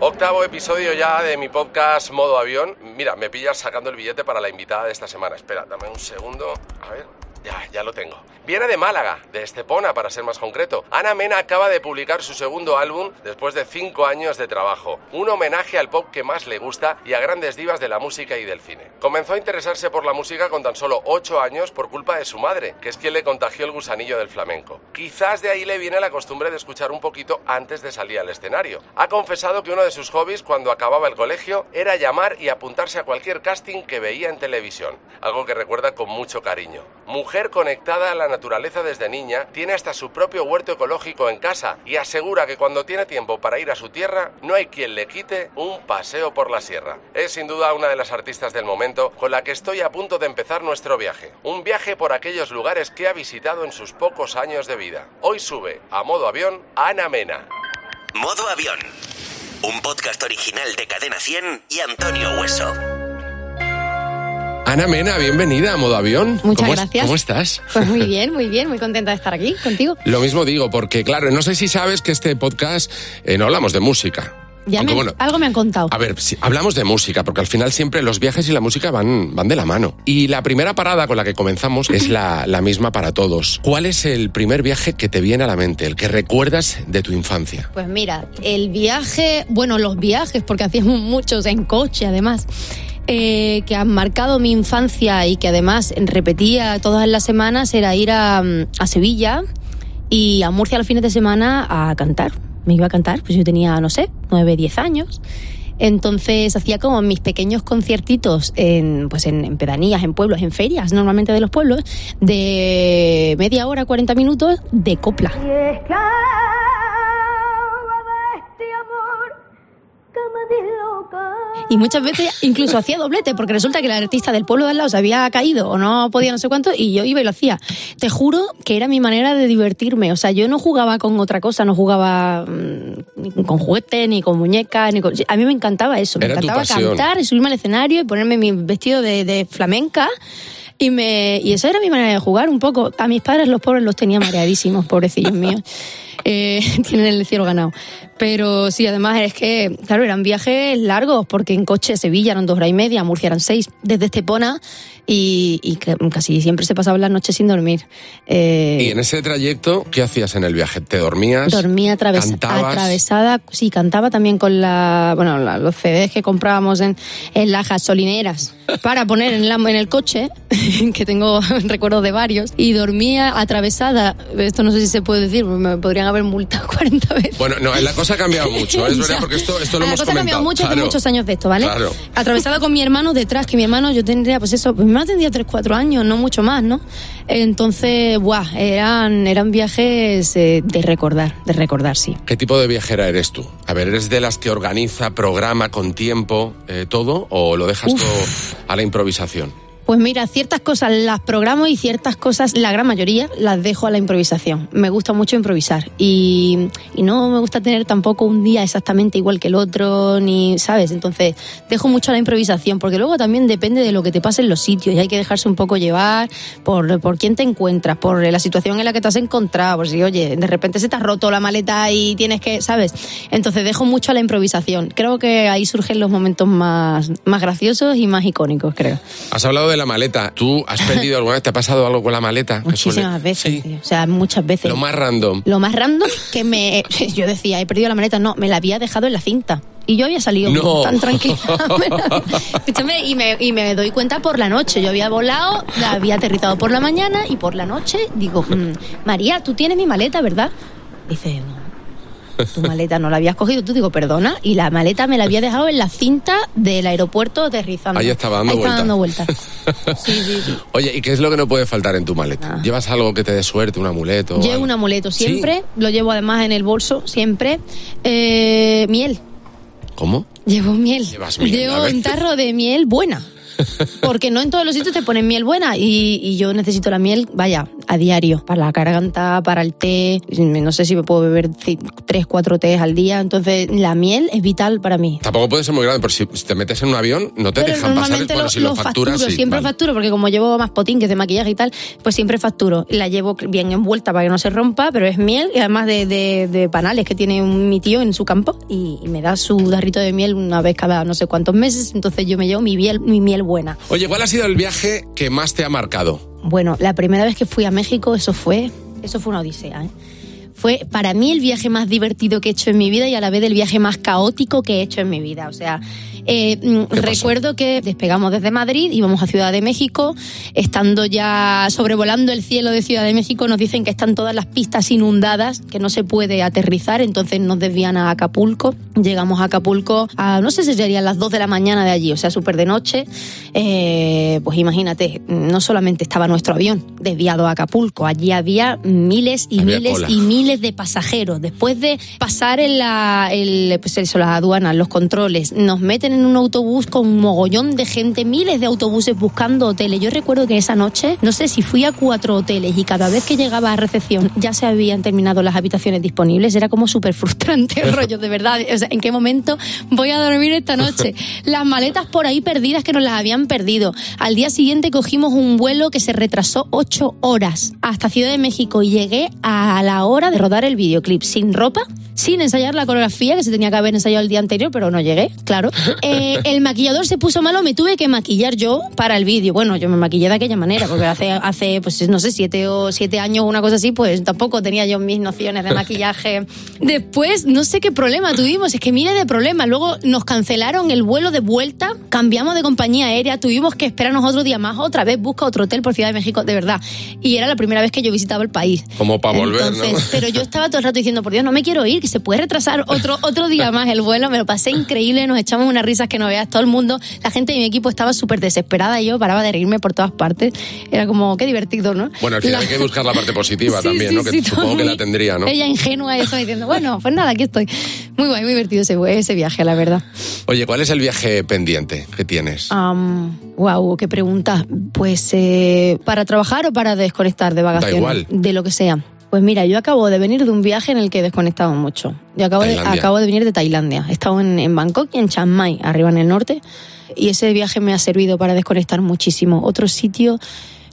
Octavo episodio ya de mi podcast Modo Avión. Mira, me pillas sacando el billete para la invitada de esta semana. Espera, dame un segundo. A ver. Ya, ya lo tengo. Viene de Málaga, de Estepona para ser más concreto. Ana Mena acaba de publicar su segundo álbum después de cinco años de trabajo. Un homenaje al pop que más le gusta y a grandes divas de la música y del cine. Comenzó a interesarse por la música con tan solo ocho años por culpa de su madre, que es quien le contagió el gusanillo del flamenco. Quizás de ahí le viene la costumbre de escuchar un poquito antes de salir al escenario. Ha confesado que uno de sus hobbies cuando acababa el colegio era llamar y apuntarse a cualquier casting que veía en televisión, algo que recuerda con mucho cariño. Mujer conectada a la naturaleza desde niña, tiene hasta su propio huerto ecológico en casa y asegura que cuando tiene tiempo para ir a su tierra, no hay quien le quite un paseo por la sierra. Es sin duda una de las artistas del momento con la que estoy a punto de empezar nuestro viaje. Un viaje por aquellos lugares que ha visitado en sus pocos años de vida. Hoy sube a modo avión Ana Mena. Modo Avión. Un podcast original de Cadena 100 y Antonio Hueso. Ana Mena, bienvenida a Modo Avión. Muchas ¿Cómo es- gracias. ¿Cómo estás? Pues muy bien, muy bien, muy contenta de estar aquí contigo. Lo mismo digo, porque claro, no sé si sabes que este podcast eh, no hablamos de música. Ya Aunque me- bueno, algo me han contado. A ver, sí, hablamos de música, porque al final siempre los viajes y la música van, van de la mano. Y la primera parada con la que comenzamos es la, la misma para todos. ¿Cuál es el primer viaje que te viene a la mente, el que recuerdas de tu infancia? Pues mira, el viaje, bueno, los viajes, porque hacíamos muchos en coche además, eh, que han marcado mi infancia y que además repetía todas las semanas, era ir a, mm, a Sevilla y a Murcia los fines de semana a cantar. Me iba a cantar, pues yo tenía, no sé, nueve, diez años. Entonces hacía como mis pequeños conciertitos en, pues en pedanías, en pueblos, en ferias normalmente de los pueblos, de media hora, 40 minutos de copla. Y muchas veces incluso hacía doblete, porque resulta que el artista del pueblo de al lado se había caído o no podía no sé cuánto, y yo iba y lo hacía. Te juro que era mi manera de divertirme. O sea, yo no jugaba con otra cosa, no jugaba mm, ni con juguetes, ni con muñecas, ni con... A mí me encantaba eso. Me Era encantaba cantar y subirme al escenario y ponerme mi vestido de, de flamenca. Y, me, y esa era mi manera de jugar un poco. A mis padres, los pobres, los tenía mareadísimos, pobrecillos míos. Eh, tienen el cielo ganado. Pero sí, además es que, claro, eran viajes largos, porque en coche Sevilla eran dos horas y media, Murcia eran seis, desde Estepona, y, y casi siempre se pasaban las noches sin dormir. Eh, Y en ese trayecto, ¿qué hacías en el viaje? ¿Te dormías? Dormía atraves- ¿Cantabas? atravesada, sí, cantaba también con la, bueno, la- los CDs que comprábamos en, en las gasolineras para poner en, la- en el coche, que tengo recuerdos de varios, y dormía atravesada, esto no sé si se puede decir, me podrían haber multado 40 veces. Bueno, no, la cosa ha cambiado mucho, es verdad, porque esto, esto lo la hemos cosa ha cambiado mucho hace Claro. muchos años de esto, ¿vale? Claro. Atravesada con mi hermano detrás, que mi hermano yo tendría, pues eso, pues mi hermano tendría 3, 4 años, no mucho más, ¿no? Entonces, buah, eran, eran viajes eh, de recordar, de recordar, sí. ¿Qué tipo de viajera eres tú? A ver, ¿eres de las que organiza, programa con tiempo eh, todo o lo dejas Uf. todo a la improvisación? Pues mira, ciertas cosas las programo y ciertas cosas, la gran mayoría, las dejo a la improvisación. Me gusta mucho improvisar y, no me gusta tener tampoco un día exactamente igual que el otro, ni, ¿sabes? Entonces, dejo mucho a la improvisación porque luego también depende de lo que te pase en los sitios y hay que dejarse un poco llevar por, por quién te encuentras, por la situación en la que te has encontrado, por si, oye, de repente se te ha roto la maleta y tienes que, ¿sabes? Entonces, dejo mucho a la improvisación. Creo que ahí surgen los momentos más, más graciosos y más icónicos, creo. Has hablado la maleta. ¿Tú has perdido alguna vez? ¿Te ha pasado algo con la maleta? Muchísimas suele- veces, Sí. tío. o sea, muchas veces. Lo más random. Lo más random que me. Yo decía, he perdido la maleta. No, me la había dejado en la cinta. Y yo había salido No. tan tranquila. Escúchame, y me, y me doy cuenta por la noche. Yo había volado, la había aterrizado por la mañana y por la noche digo, "Mm, María, tú tienes mi maleta, ¿verdad? Dice, no. Tu maleta no la habías cogido, tú digo, perdona, y la maleta me la había dejado en la cinta del aeropuerto aterrizando. Ahí estaba dando Ahí estaba vueltas. dando vueltas. Sí, sí, sí. Oye, ¿y qué es lo que no puede faltar en tu maleta? Ah. ¿Llevas algo que te dé suerte, un amuleto? Llevo un amuleto Sí. siempre, lo llevo además en el bolso siempre. Eh, miel, ¿Cómo? llevo miel. Llevas miel, llevo un tarro de miel buena. Porque no en todos los sitios te ponen miel buena y, y yo necesito la miel, vaya, a diario, para la garganta, para el té, no sé si me puedo beber ci- tres, cuatro tés al día, entonces la miel es vital para mí. Tampoco puede ser muy grande, pero si, te metes en un avión, no te Pero dejan pasar. normalmente Bueno, lo, si lo, lo facturas, facturo, sí, siempre vale. facturo, porque como llevo más potín que es de maquillaje y tal, pues siempre facturo. La llevo bien envuelta para que no se rompa, pero es miel y además de, de- de panales que tiene un, mi tío en su campo y, y me da su darrito de miel una vez cada no sé cuántos meses, entonces yo me llevo mi miel, mi miel buena. Oye, ¿cuál ha sido el viaje que más te ha marcado? Bueno, la primera vez que fui a México, eso fue, eso fue una odisea. ¿eh? Fue para mí el viaje más divertido que he hecho en mi vida y a la vez el viaje más caótico que he hecho en mi vida. O sea, eh, mm, recuerdo que despegamos desde Madrid, íbamos a Ciudad de México, estando ya sobrevolando el cielo de Ciudad de México, nos dicen que están todas las pistas inundadas, que no se puede aterrizar, entonces nos desvían a Acapulco. Llegamos a Acapulco a, no sé si serían las 2 de la mañana de allí, o sea, súper de noche. Eh, pues imagínate, no solamente estaba nuestro avión desviado a Acapulco, allí había miles y Había miles cola. y miles de pasajeros. Después de pasar en la, el, pues eso, las aduanas, los controles, nos meten en un autobús con un mogollón de gente, miles de autobuses buscando hoteles. Yo recuerdo que esa noche, no sé si fui a cuatro hoteles y cada vez que llegaba a recepción ya se habían terminado las habitaciones disponibles. Era como súper frustrante el rollo, de verdad. O sea, ¿en qué momento voy a dormir esta noche? Las maletas por ahí perdidas que nos las habían perdido. Al día siguiente cogimos un vuelo que se retrasó ocho horas hasta Ciudad de México y llegué a la hora de rodar el videoclip sin ropa, sin ensayar la coreografía que se tenía que haber ensayado el día anterior, pero no llegué, claro. Eh, el maquillador se puso malo, me tuve que maquillar yo para el vídeo. Bueno, yo me maquillé de aquella manera, porque hace, hace pues no sé, siete o siete años, una cosa así, pues tampoco tenía yo mis nociones de maquillaje. Después, no sé qué problema tuvimos, es que mire de problema. Luego nos cancelaron el vuelo de vuelta, cambiamos de compañía aérea, tuvimos que esperarnos otro día más, otra vez busca otro hotel por Ciudad de México, de verdad. Y era la primera vez que yo visitaba el país. Como para volver, Entonces, ¿no? Pero yo estaba todo el rato diciendo, por Dios, no me quiero ir, que se puede retrasar otro, otro día más el vuelo. Me lo pasé increíble, nos echamos unas risas que no veas. Todo el mundo, la gente de mi equipo estaba súper desesperada y yo paraba de reírme por todas partes. Era como, qué divertido, ¿no? Bueno, al final La- hay que buscar la parte positiva Sí, también, sí, ¿no? Que sí, supongo que la tendría, ¿no? Ella ingenua eso diciendo, bueno, pues nada, aquí estoy. Muy guay, muy divertido ese, ese viaje, la verdad. Oye, ¿cuál es el viaje pendiente que tienes? wow, qué pregunta. Pues, eh, ¿para trabajar o para desconectar de vacaciones? igual. De lo que sea. Pues mira, yo acabo de venir de un viaje en el que he desconectado mucho. Yo acabo, de, acabo de venir de Tailandia. He estado en, en Bangkok y en Chiang Mai, arriba en el norte. Y ese viaje me ha servido para desconectar muchísimo. Otro sitio,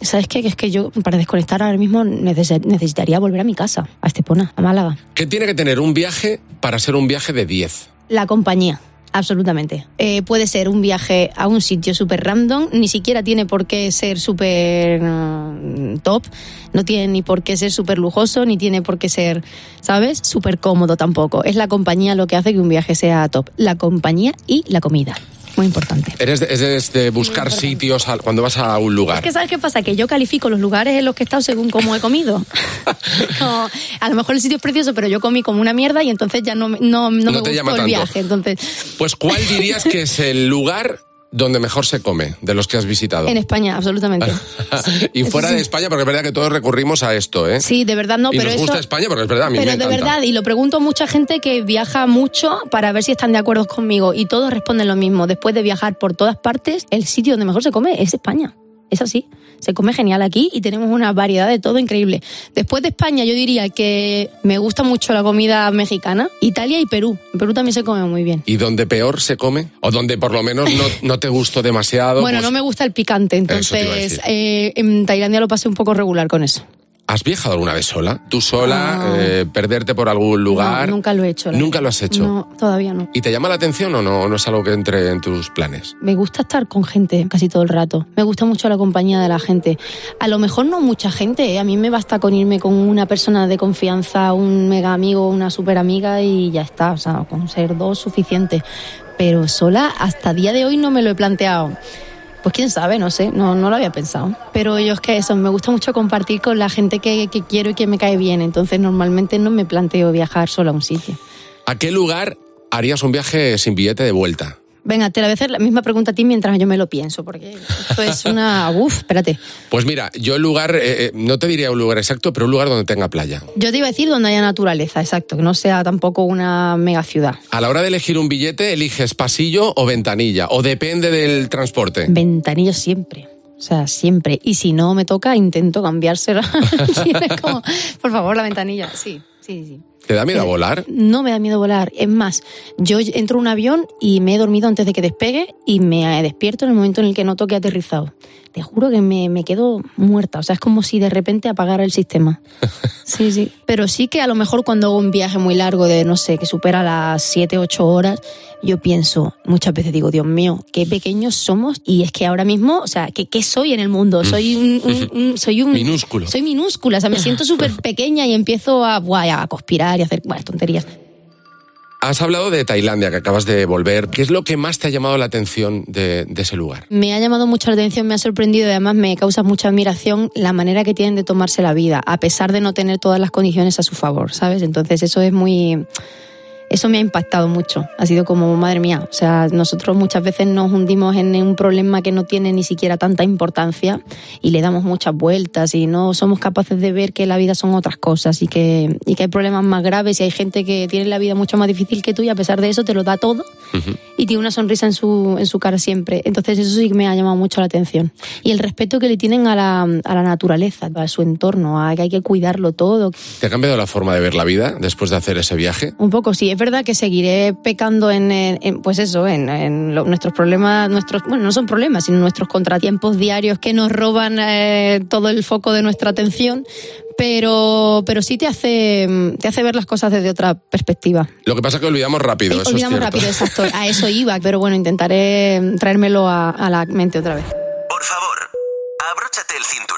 ¿sabes qué? Que es que yo para desconectar ahora mismo neces- necesitaría volver a mi casa, a Estepona, a Málaga. ¿Qué tiene que tener un viaje para ser un viaje de 10? La compañía. Absolutamente. Eh, puede ser un viaje a un sitio súper random, ni siquiera tiene por qué ser súper mm, top, no tiene ni por qué ser súper lujoso, ni tiene por qué ser, ¿sabes? Súper cómodo tampoco. Es la compañía lo que hace que un viaje sea top. La compañía y la comida. Muy importante. ¿Eres de, es de- buscar sitios al- cuando vas a un lugar? Es que ¿sabes qué pasa? Que yo califico los lugares en los que he estado según cómo he comido. Como, a lo mejor el sitio es precioso, pero yo comí como una mierda y entonces ya no, me- no, no, No me te llama el tanto. viaje. Entonces, Pues ¿cuál dirías que es el lugar donde mejor se come de los que has visitado? en España, absolutamente. y Eso fuera sí. de España, porque es verdad que todos recurrimos a esto, ¿eh? Sí, de verdad no, y pero nos eso... gusta España porque es verdad, a mí pero me de encanta. verdad, y lo pregunto a mucha gente que viaja mucho para ver si están de acuerdo conmigo y todos responden lo mismo. Después de viajar por todas partes, el sitio donde mejor se come es España. Es así. Se come genial aquí y tenemos una variedad de todo increíble. Después de España, yo diría que me gusta mucho la comida mexicana, Italia y Perú. En Perú también se come muy bien. ¿Y donde peor se come? ¿O donde por lo menos no, no te gustó demasiado? Bueno, Pues, no me gusta el picante, entonces eh, en Tailandia lo pasé un poco regular con eso. ¿Has viajado alguna vez sola? ¿Tú sola? Eh, ¿Perderte por algún lugar? No, nunca lo he hecho. ¿Nunca lo has hecho? No, todavía no. ¿Y te llama la atención o no, no es algo que entre en tus planes? Me gusta estar con gente casi todo el rato. Me gusta mucho la compañía de la gente. A lo mejor no mucha gente. ¿eh? A mí me basta con irme con una persona de confianza, un mega amigo, una super amiga y ya está. O sea, con ser dos suficiente. Pero sola, hasta día de hoy no me lo he planteado. Pues quién sabe, no sé, no, no lo había pensado. Pero yo es que eso, me gusta mucho compartir con la gente que, que quiero y que me cae bien. Entonces normalmente no me planteo viajar sola a un sitio. ¿A qué lugar harías un viaje sin billete de vuelta? Venga, te la voy a hacer la misma pregunta a ti mientras yo me lo pienso, porque esto es una... Uf, espérate. Pues mira, yo el lugar, eh, eh, no te diría un lugar exacto, pero un lugar donde tenga playa. Yo te iba a decir donde haya naturaleza, exacto, que no sea tampoco una mega ciudad. A la hora de elegir un billete, eliges pasillo o ventanilla, o depende del transporte. Ventanillo siempre. O sea, siempre. Y si no me toca, intento cambiársela. Como, por favor, la ventanilla. Sí, sí, sí. ¿Te da miedo Eh, volar? No me da miedo volar. Es más, yo entro en un avión y me he dormido antes de que despegue y me despierto en el momento en el que noto que he aterrizado. Te juro que me, me quedo muerta. O sea, es como si de repente apagara el sistema. Sí, sí. Pero sí que a lo mejor cuando hago un viaje muy largo de, no sé, que supera las 7, 8 horas, yo pienso, muchas veces digo, Dios mío, qué pequeños somos y es que ahora mismo, o sea, ¿qué, qué soy en el mundo? Soy un, un- un- soy un... Minúsculo. Soy minúscula, o sea, me siento súper pequeña y empiezo a, buah, a conspirar y a hacer bueno, tonterías. Has hablado de Tailandia, que acabas de volver. ¿Qué es lo que más te ha llamado la atención de, ese lugar? Me ha llamado mucho la atención, me ha sorprendido y además me causa mucha admiración la manera que tienen de tomarse la vida, a pesar de no tener todas las condiciones a su favor, ¿sabes? Entonces eso es muy... Eso me ha impactado mucho. Ha sido como, madre mía, o sea, nosotros muchas veces nos hundimos en un problema que no tiene ni siquiera tanta importancia y le damos muchas vueltas y no somos capaces de ver que la vida son otras cosas y que, y que hay problemas más graves y hay gente que tiene la vida mucho más difícil que tú y a pesar de eso te lo da todo y tiene una sonrisa en su, en su cara siempre. Entonces eso sí que me ha llamado mucho la atención. Y el respeto que le tienen a la, a la naturaleza, a su entorno, a que hay que cuidarlo todo. ¿Te ha cambiado la forma de ver la vida después de hacer ese viaje? Un poco, sí, verdad que seguiré pecando en, en- en, pues eso, en, en lo- nuestros problemas, nuestros, bueno, no son problemas, sino nuestros contratiempos diarios que nos roban eh, todo el foco de nuestra atención, pero, pero sí te hace, te hace ver las cosas desde otra perspectiva. Lo que pasa es que olvidamos rápido, eso Olvidamos es rápido, exacto, a eso iba, pero bueno, intentaré traérmelo a, a la mente otra vez. Por favor, abróchate el cinturón.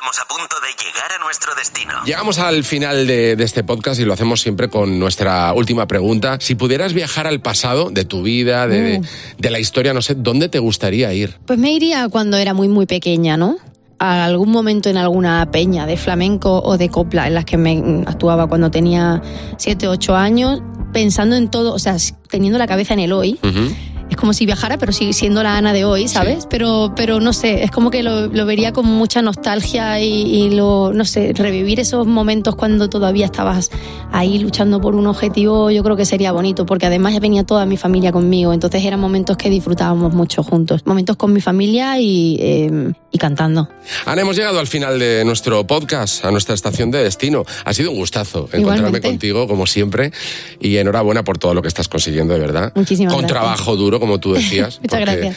Estamos a punto de llegar a nuestro destino. Llegamos al final de, de este podcast y lo hacemos siempre con nuestra última pregunta. Si pudieras viajar al pasado de tu vida, de, de- de la historia, no sé, ¿dónde te gustaría ir? Pues me iría cuando era muy, muy pequeña, ¿no? A algún momento en alguna peña de flamenco o de copla en las que me mm, actuaba cuando tenía 7, 8 años, pensando en todo, o sea, teniendo la cabeza en el hoy. Ujú. Es como si viajara, pero sigue siendo la Ana de hoy, ¿sabes? Pero, pero no sé, es como que lo, lo vería con mucha nostalgia y, y lo, no sé, revivir esos momentos cuando todavía estabas ahí luchando por un objetivo, yo creo que sería bonito, porque además ya venía toda mi familia conmigo, entonces eran momentos que disfrutábamos mucho juntos, momentos con mi familia y, eh, y cantando. Ana, hemos llegado al final de nuestro podcast, a nuestra estación de destino. Ha sido un gustazo encontrarme Igualmente. contigo, como siempre, y enhorabuena por todo lo que estás consiguiendo, de verdad. Muchísimas Con gracias. trabajo duro, como tú decías. Muchas gracias.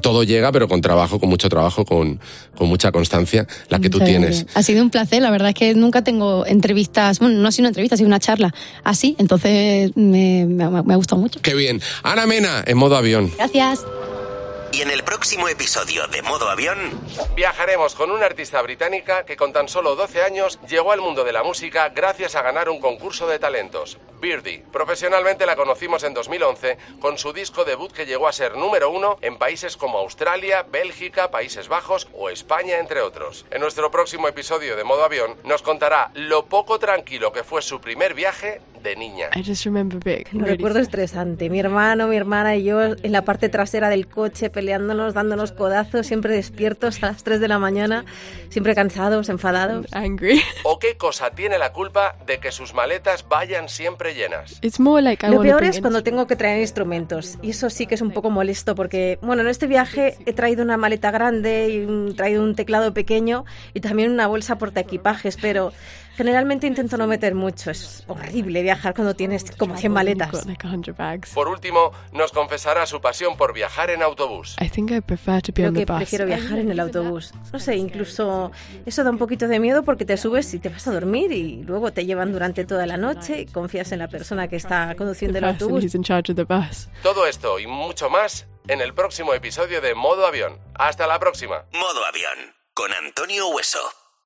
Todo llega, pero con trabajo, con mucho trabajo, con, con mucha constancia, la que tú tienes. gracias. Ha sido un placer, la verdad es que nunca tengo entrevistas, bueno, no ha sido una entrevista, ha sido una charla así, entonces me, me, me ha gustado mucho. Qué bien. Ana Mena, en modo avión. Gracias. Y en el próximo episodio de Modo Avión, Viajaremos con una artista británica que con tan solo 12 años llegó al mundo de la música gracias a ganar un concurso de talentos, Birdie. Profesionalmente la conocimos en 2011 con su disco debut que llegó a ser número uno en países como Australia, Bélgica, Países Bajos o España, entre otros. En nuestro próximo episodio de Modo Avión nos contará lo poco tranquilo que fue su primer viaje de niña. I just remember Lo really recuerdo estresante. Mi hermano, mi hermana y yo en la parte trasera del coche peleándonos, dándonos codazos, siempre despiertos a las 3 de la mañana, siempre cansados, enfadados. angry. ¿O qué cosa tiene la culpa de que sus maletas vayan siempre llenas? It's more like I Lo peor bring es cuando tengo que traer instrumentos y eso sí que es un poco molesto porque, bueno, en este viaje he traído una maleta grande y un- traído un teclado pequeño y también una bolsa porta equipajes, pero generalmente intento no meter mucho. Es horrible viajar cuando tienes como 100 You've maletas. got like 100 bags. Por último, nos confesará su pasión por viajar en autobús. Creo que prefiero viajar en el autobús. No sé, incluso eso da un poquito de miedo porque te subes y te vas a dormir y luego te llevan durante toda la noche y confías en la persona que está conduciendo el autobús. Todo esto y mucho más en el próximo episodio de Modo Avión. Hasta la próxima. Modo Avión, con Antonio Hueso.